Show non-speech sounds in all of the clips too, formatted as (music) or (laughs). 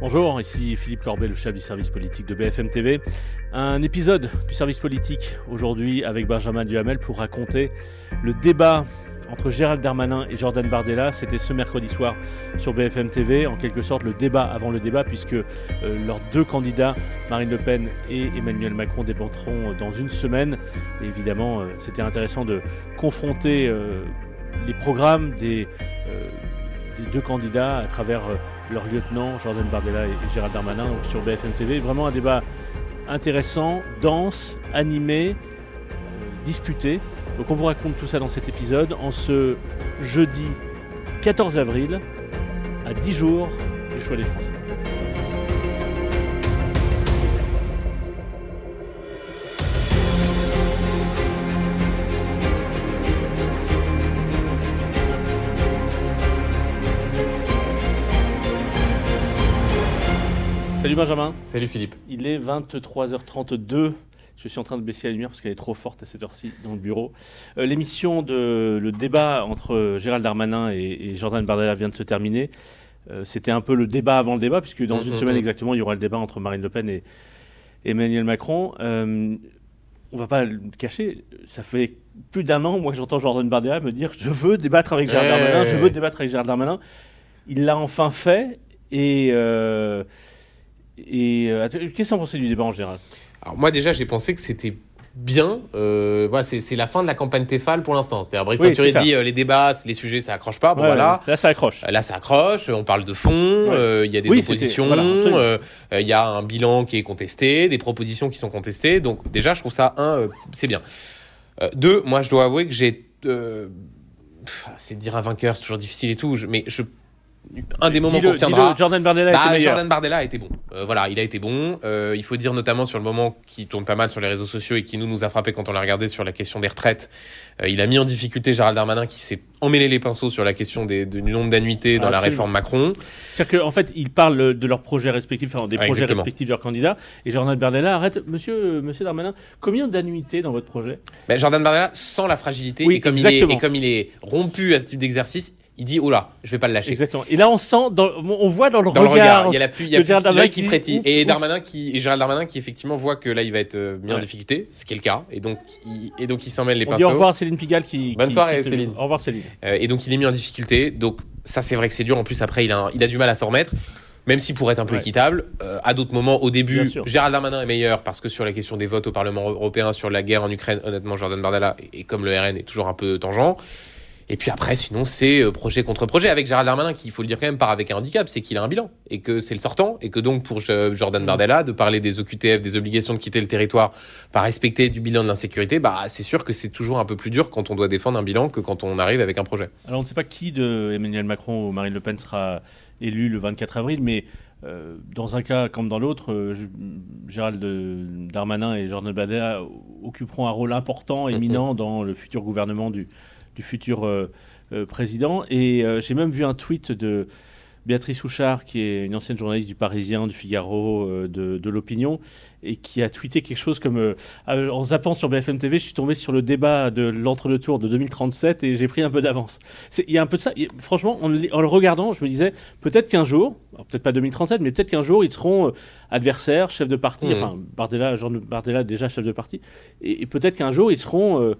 Bonjour, ici Philippe Corbet, le chef du service politique de BFM TV. Un épisode du service politique aujourd'hui avec Benjamin Duhamel pour raconter le débat entre Gérald Darmanin et Jordan Bardella. C'était ce mercredi soir sur BFM TV, en quelque sorte le débat avant le débat, puisque euh, leurs deux candidats, Marine Le Pen et Emmanuel Macron, débattront dans une semaine. Évidemment, euh, c'était intéressant de confronter euh, les programmes des, deux candidats à travers euh, leurs lieutenants, Jordan Bardella et, Gérald Darmanin, sur BFM TV. Vraiment un débat intéressant, dense, animé, euh, disputé. Donc on vous raconte tout ça dans cet épisode en ce jeudi 14 avril, à 10 jours du choix des Français. Salut Benjamin, Salut Philippe. il est 23h32. Je suis en train de baisser la lumière parce qu'elle est trop forte à cette heure-ci dans le bureau. Euh, L'émission de le débat entre Gérald Darmanin et, et Jordan Bardella vient de se terminer. Euh, C'était un peu le débat avant le débat, puisque dans Mhm, une semaine mhm. exactement, il y aura le débat entre Marine Le Pen et Emmanuel Macron. Euh, on va pas le cacher, ça fait plus d'un an, moi, que j'entends Jordan Bardella me dire je veux débattre avec Gérald Ouais. Darmanin, je veux débattre avec Gérald Darmanin. Il l'a enfin fait et. Et euh, qu'est-ce que pensez du débat en général? Alors moi déjà j'ai pensé que c'était bien. Euh, voilà, c'est la fin de la campagne Tefal pour l'instant. C'est-à-dire Brice Oui, dit euh, les débats, les sujets ça accroche pas. Bon Ouais, voilà. Là, ça accroche. Là, ça accroche, on parle de fond, euh, il y a des Oui, oppositions, voilà, il y a un bilan qui est contesté, des propositions qui sont contestées. Donc déjà, je trouve ça, un, c'est bien. Deux, moi, je dois avouer que j'ai... c'est de dire un vainqueur, c'est toujours difficile et tout, mais je, un des moments qu'on retiendra... Jordan Bardella Bah, était. Jordan Bardella a été bon. Euh, voilà, il a été bon. Euh, il faut dire notamment sur le moment qui tourne pas mal sur les réseaux sociaux et qui nous nous a frappé quand on l'a regardé sur la question des retraites. Euh, il a mis en difficulté Gérald Darmanin qui s'est emmêlé les pinceaux sur la question des, du nombre d'annuités dans la réforme Macron. C'est-à-dire qu'en fait, ils parlent de leurs projets respectifs, enfin, des projets exactement. respectifs de leurs candidats. Et Jordan Bardella arrête, monsieur, monsieur Darmanin, combien d'annuités dans votre projet? Ben, Jordan Bardella sent la fragilité Oui, et, comme il est, exactement. et comme il est rompu à ce type d'exercice, il dit oh là, je vais pas le lâcher. Exactement. Et là, on sent, dans- on voit dans le Dans le regard. il y a la pluie, il y a l'œil qui qui- frétille. Et. Darmanin qui, et Gérald Darmanin qui effectivement voit que là il va être euh, mis en difficulté, ce qui est le cas, et donc il, et donc il s'en mêle les On pinceaux. dit au revoir à Céline Pigalle qui. Bonne qui- soirée, qui Céline. Au revoir Céline. Euh, et donc il est mis en difficulté. Donc ça c'est vrai que c'est dur. En plus après il a, un- il a du mal à s'en remettre. Même si pour être un peu Ouais. équitable, euh, à d'autres moments, au début. Gérald Darmanin est meilleur parce que sur la question des votes au Parlement européen, sur la guerre en Ukraine, honnêtement, Jordan Bardella, et, et comme le RN est toujours un peu tangent. Et puis après, sinon, c'est euh, projet contre projet avec Gérald Darmanin qui, il faut le dire quand même, part avec un handicap, c'est qu'il a un bilan et que c'est le sortant et que donc pour euh, Jordan Bardella de parler des OQTF, des obligations de quitter le territoire, pas respecter du bilan de l'insécurité, bah c'est sûr que c'est toujours un peu plus dur quand on doit défendre un bilan que quand on arrive avec un projet. Alors, on ne sait pas qui de Emmanuel Macron ou Marine Le Pen sera élu le 24 avril, mais euh, dans un cas comme dans l'autre, euh, Gérald Darmanin et Jordan Bardella occuperont un rôle important, Mhm. éminent dans le futur gouvernement du, du futur euh, euh, président. Et euh, j'ai même vu un tweet de Béatrice Houchard, qui est une ancienne journaliste du Parisien, du Figaro, euh, de, de l'Opinion, et qui a tweeté quelque chose comme euh, en zappant sur BFM TV, je suis tombé sur le débat de l'entre-deux-tours de 2037 et j'ai pris un peu d'avance. Il y a un peu de ça. Et franchement, en, le- en le regardant, je me disais peut-être qu'un jour, peut-être pas 2037, mais peut-être qu'un jour, ils seront euh, adversaires, chefs de parti. Mhm. Enfin, Bardella, Jean Bardella déjà chef de parti. Et, et peut-être qu'un jour, ils seront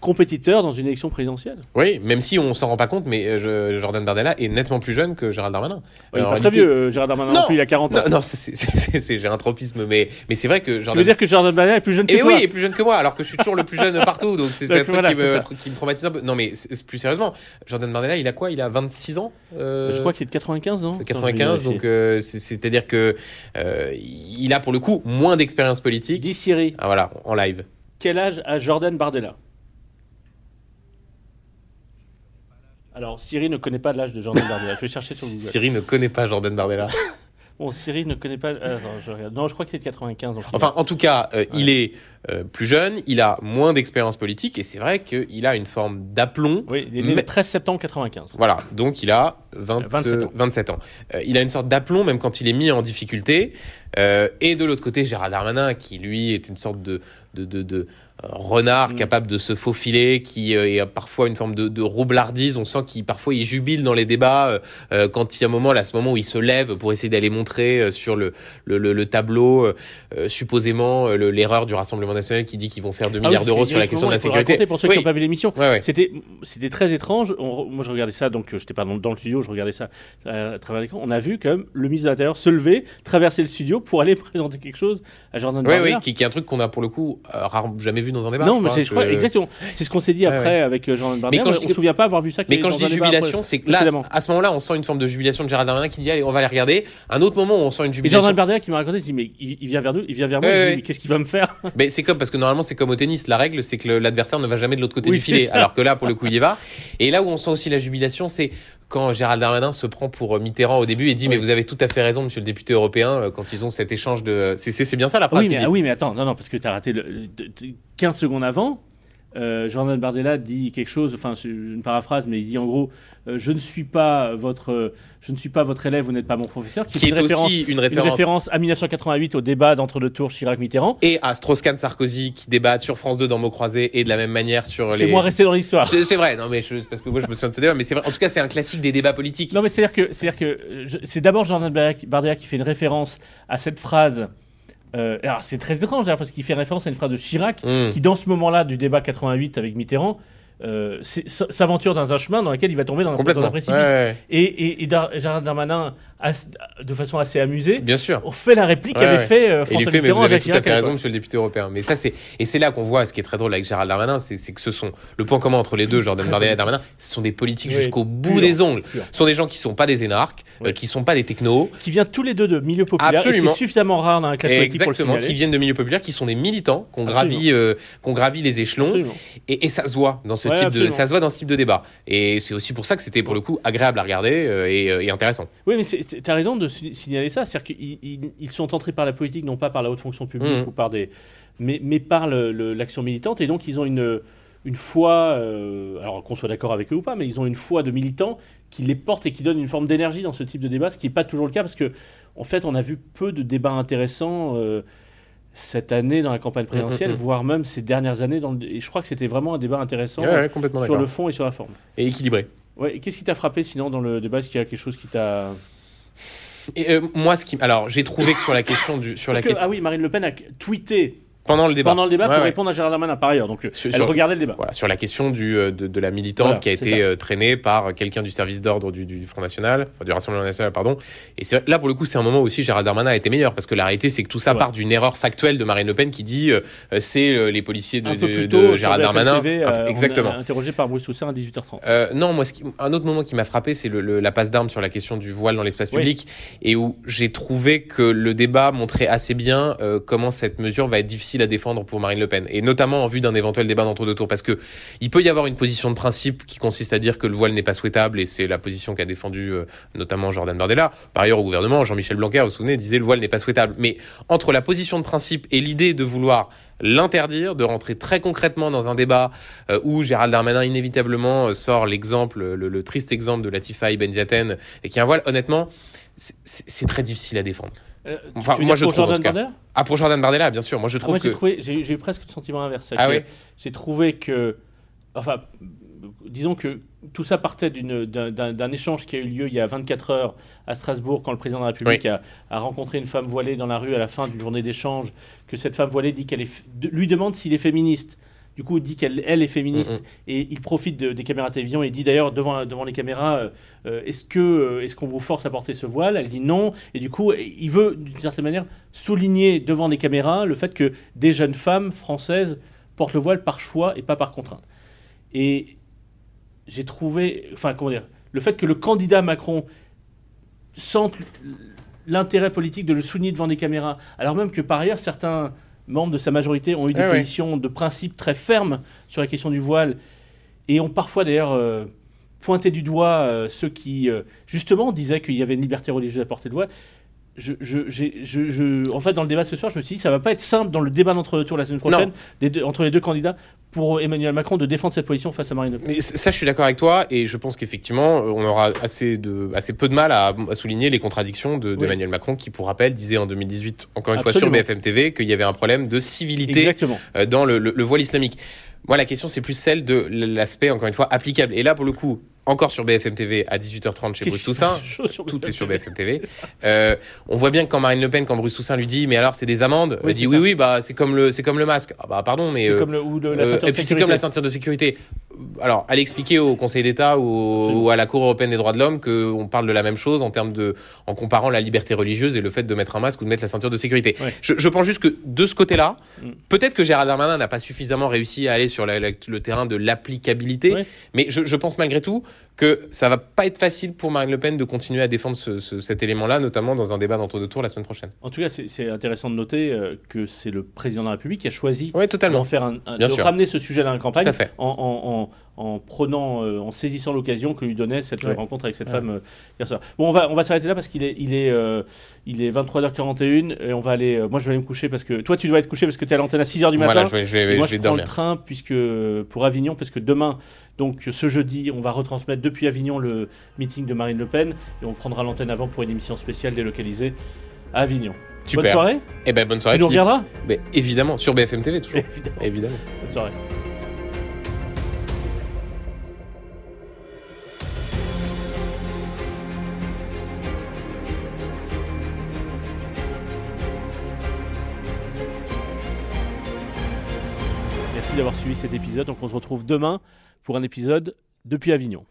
compétiteurs dans une élection présidentielle. Oui, même si on s'en rend pas compte, mais euh, je- Jordan Bardella est nettement plus jeune que Gérald Darmanin. il est très vieux, euh, Gérard Darmanin, Non non plus, il a 40 ans. Non, non, j'ai un tropisme, mais, mais c'est vrai que Tu veux Jordan. dire que Jordan Bardella est plus jeune que Et toi oui, il est plus jeune que moi, alors que je suis toujours le plus jeune partout, donc c'est (laughs) un Donc truc voilà, qui, me, qui me traumatise un peu. Non, mais plus sérieusement, Jordan Bardella, il a quoi? Il a 26 ans euh, Je crois qu'il est de 95, non? Attends, je vais 95, vérifier. donc euh, c'est- c'est-à-dire que euh, il a pour le coup moins d'expérience politique. Dis Siri, Ah voilà, en live. quel âge a Jordan Bardella? Alors, Siri ne connaît pas l'âge de Jordan Bardella. Je vais chercher sur Google. Siri ne connaît pas Jordan Bardella. (laughs) Bon, Siri ne connaît pas. euh, attends, je regarde. Non, je crois que c'est de 95. donc il Enfin, en tout cas, euh, il est euh, plus jeune, il a moins d'expérience politique, et c'est vrai qu'il a une forme d'aplomb. Oui, il est né le Mais- 13 septembre 95. Voilà, donc il a 20, 27 ans. 27 ans. Il a une sorte d'aplomb même quand il est mis en difficulté. Et de l'autre côté, Gérald Darmanin, qui lui est une sorte de, de, de, de renard Mm. capable de se faufiler, qui euh, est parfois une forme de, de roublardise. On sent qu'il parfois il jubile dans les débats euh, euh, quand il y a un moment là, ce moment où il se lève pour essayer d'aller montrer euh, sur le, le, le, le tableau euh, supposément le- l'erreur du Rassemblement national qui dit qu'ils vont faire 2 Ah milliards d'euros sur la question de la sécurité. Pour ceux Oui. qui n'ont pas vu l'émission, Ouais, ouais. C'était, c'était très étrange. On- moi, je regardais ça, donc j'étais pas dans, dans le studio, je regardais ça à travers l'écran. On a vu quand même le ministre de l'Intérieur se lever, traverser le studio pour aller (laughs) présenter quelque chose à Jordan Oui, oui, qui, qui est un truc qu'on a pour le coup euh, rare- jamais vu dans un débat. non, je mais je crois, que- exactement. C'est ce qu'on s'est dit Ouais, après avec euh, Jordan Bardella. quand mais je on dis- se souvient pas avoir vu ça. Mais quand je dis jubilation, c'est que là, à ce moment-là, on sent une forme de jubilation de Gérald Darmanin qui dit allez, on va les regarder. Un autre moment où on sent une Et jubilation. Jordan Bardella qui m'a raconté, il dit mais il, vient vers nous, il vient vers moi, Ouais, ouais. mais qu'est-ce qu'il va me faire? (laughs) Mais c'est comme parce que normalement c'est comme au tennis, la règle c'est que l'adversaire ne va jamais de l'autre côté Oui, du filet, alors que là pour le coup il y va. Et là où on sent aussi la jubilation, c'est quand Gérald Darmanin se prend pour euh, Mitterrand au début et dit Oui. mais vous avez tout à fait raison Monsieur le député européen euh, quand ils ont cet échange de c'est bien ça la phrase. oui, mais, dit. ah oui, mais attends, non, non, parce que tu as raté le, de- de- 15 secondes avant. Euh, Jordan Bardella dit quelque chose, enfin c'est une paraphrase, mais il dit en gros, euh, je ne suis pas votre, euh, je ne suis pas votre élève, vous n'êtes pas mon professeur, Qui est une référence, aussi une une référence. à 1988 au débat d'entre deux tours Chirac-Mitterrand. Et à Strauss-Kahn Sarkozy qui débattent sur France 2 dans mots croisés et de la même manière sur C'est les. moi resté dans l'histoire. C'est c'est vrai, non mais je, parce que moi je me souviens de ce débat, mais c'est vrai. En tout cas, c'est un classique des débats politiques. Non, mais c'est-à-dire que, c'est-à-dire que euh, je- c'est d'abord Jordan Bardella qui fait une référence à cette phrase. Euh, alors c'est très étrange d'ailleurs parce qu'il fait référence à une phrase de Chirac Mmh. qui, dans ce moment-là du débat 88 avec Mitterrand, euh, s'aventure dans un chemin dans lequel il va tomber dans un, dans Complètement. un précipice. Ouais, ouais, Et, et, et Dar- Gérald Darmanin, as- de façon assez amusée, Bien sûr. on fait la réplique Ouais, qu'avait fait euh, François lui fait, mais Mitterrand vous avez tout à fait raison, monsieur le député européen. Mais ça, c'est, et c'est là qu'on voit ce qui est très drôle avec Gérald Darmanin, c'est, que ce sont, le point commun entre les deux, Jordan Bardella et. Darmanin, ce sont des politiques jusqu'au bout pur, des ongles. pur. Ce sont des gens qui sont pas des énarques, euh, qui sont pas des technos, Qui vient tous les deux de milieux populaires. C'est suffisamment rare dans la classe politique pour le exactement, qui viennent de milieux populaires, qui sont des militants, qu'on gravit, euh, qu'on gravit les échelons. Et ça se voit dans ce Ouais, type de, absolument. ça se voit dans ce type de débat. Et c'est aussi pour ça que c'était pour le coup agréable à regarder euh, et, euh, et intéressant. Oui, mais tu as raison de si- signaler ça. C'est-à-dire qu'ils ils- ils sont entrés par la politique, non pas par la haute fonction publique Mhm. ou par des. Mais, mais par l'action militante. Et donc, ils ont une, une foi. euh, alors, qu'on soit d'accord avec eux ou pas, mais ils ont une foi de militants qui les portent et qui donnent une forme d'énergie dans ce type de débat, ce qui n'est pas toujours le cas parce que, en fait, on a vu peu de débats intéressants. euh, cette année dans la campagne présidentielle, Mhm, mhm. voire même ces dernières années. Dans le- Et je crois que c'était vraiment un débat intéressant Ouais, ouais, complètement sur le fond et sur la forme. Et équilibré. Ouais, Qu'est-ce qui t'a frappé sinon dans le débat? Est-ce qu'il y a quelque chose qui t'a. Euh, moi, ce qui, alors, j'ai trouvé que sur la question du, sur la que- question, ah oui, Marine Le Pen a tweeté pendant le débat, pendant le débat Ouais, pour ouais. répondre à Gérald Darmanin par ailleurs. Donc Sur- elle sur- regardait le débat. Voilà, sur la question du, euh, de, de la militante Voilà, qui a été ça. euh, traînée par quelqu'un du service d'ordre du, du Front National, enfin, du Rassemblement National, pardon. Et là, pour le coup, c'est un moment où aussi Gérald Darmanin a été meilleur, parce que la réalité, c'est que tout ça Ouais. part d'une erreur factuelle de Marine Le Pen qui dit euh, c'est euh, les policiers de, de- de tôt, sur Gérald Darmanin. TV, euh, est exactement. interrogé par Bruce Toussaint à 18h30. Euh, non, moi, ce qui- un autre moment qui m'a frappé, c'est le, le- la passe d'armes sur la question du voile dans l'espace Oui. public, et où j'ai trouvé que le débat montrait assez bien comment cette mesure va être difficile à défendre pour Marine Le Pen, et notamment en vue d'un éventuel débat d'entre deux tours, parce que il peut y avoir une position de principe qui consiste à dire que le voile n'est pas souhaitable, et c'est la position qu'a défendue euh, notamment Jordan Bardella. Par ailleurs, au gouvernement, Jean-Michel Blanquer, vous vous souvenez, disait le voile n'est pas souhaitable. Mais entre la position de principe et l'idée de vouloir l'interdire, de rentrer très concrètement dans un débat euh, où Gérald Darmanin inévitablement euh, sort l'exemple, le, triste exemple de Latifa Ben Ziaten et qui a un voile, honnêtement, c'est très difficile à défendre. Euh, Enfin, moi, je pour trouve, en Jordan tout cas. Bardella Ah, pour Jordan Bardella, bien sûr, moi je Ah, trouve Moi, que... j'ai eu presque le sentiment inverse. Ah oui J'ai trouvé que, enfin, disons que tout ça partait d'un échange qui a eu lieu il y a 24 heures à Strasbourg quand le président de la République a, a rencontré une femme voilée dans la rue à la fin d'une journée d'échange, que cette femme voilée dit qu'elle lui demande s'il est féministe. Du coup, dit qu'elle elle est féministe et il profite de- des caméras télévision et dit d'ailleurs devant, devant les caméras euh, euh, est-ce que euh, est-ce qu'on vous force à porter ce voile? Elle dit non. Et du coup il veut d'une certaine manière souligner devant les caméras le fait que des jeunes femmes françaises portent le voile par choix et pas par contrainte. Et j'ai trouvé, enfin comment dire, le fait que le candidat Macron sente l'intérêt politique de le souligner devant des caméras, alors même que par ailleurs certains membres de sa majorité ont eu des Ah ouais. positions de principe très fermes sur la question du voile et ont parfois d'ailleurs euh, pointé du doigt euh, ceux qui euh, justement disaient qu'il y avait une liberté religieuse à porter le voile. Je, je, j'ai- je- je- en fait, dans le débat de ce soir, je me suis dit, ça va pas être simple dans le débat d'entre-deux tours la semaine prochaine, des deux- entre les deux candidats, pour Emmanuel Macron de défendre cette position face à Marine Le Pen. Mais ça, je suis d'accord avec toi, et je pense qu'effectivement, on aura assez de, assez peu de mal à, à souligner les contradictions de- Oui. d'Emmanuel Macron, qui, pour rappel, disait en 2018, encore une fois sur BFM TV, qu'il y avait un problème de civilité Exactement. euh, dans le, le- le voile islamique. Moi, la question, c'est plus celle de l'aspect, encore une fois, applicable. Et là, pour le coup, encore sur BFM TV à 18h30 chez Bruce Toussaint. Tout est sur. BFM TV. Euh, on voit bien que quand Marine Le Pen, quand Bruce Toussaint lui dit, mais alors c'est des amendes, Oui, elle dit oui, ça. oui, bah c'est comme le, c'est comme le masque. Ah bah pardon, mais C'est euh, comme le, ou le- la euh, et puis c'est comme la ceinture de sécurité. Alors, allez expliquer au Conseil d'État ou, à la Cour européenne des droits de l'homme qu'on parle de la même chose en termes de, en comparant la liberté religieuse et le fait de mettre un masque ou de mettre la ceinture de sécurité. Ouais. Je, je pense juste que de ce côté-là, Mm. peut-être que Gérald Darmanin n'a pas suffisamment réussi à aller sur la- la- le terrain de l'applicabilité, Ouais. mais je, je pense malgré tout que ça va pas être facile pour Marine Le Pen de continuer à défendre ce- ce- cet élément-là, notamment dans un débat d'entre-deux tours la semaine prochaine. En tout cas, c'est intéressant de noter euh, que c'est le président de la République qui a choisi totalement. d'en faire un, de sûr. ramener ce sujet dans la campagne Tout à fait. en, en, en, en prenant, euh, en saisissant l'occasion que lui donnait cette Ouais. rencontre avec cette Ouais. femme euh, hier soir. Bon, on va, on va s'arrêter là parce qu'il est, il est, euh, il est 23h41 et on va aller. moi, je vais aller me coucher parce que toi, tu dois être couché parce que tu es à l'antenne à 6h du matin. Voilà, je vais, je vais, moi, je vais prends dormir. le train puisque pour Avignon, parce que demain, donc ce jeudi, on va retransmettre depuis Avignon le meeting de Marine Le Pen et on prendra l'antenne avant pour une émission spéciale délocalisée à Avignon. Bonne soirée. Eh ben, bonne soirée. tu nous regarderas? Mais évidemment, sur BFM TV toujours. (laughs) Évidemment. évidemment. Bonne soirée. D'avoir suivi cet épisode. Donc on se retrouve demain pour un épisode depuis Avignon.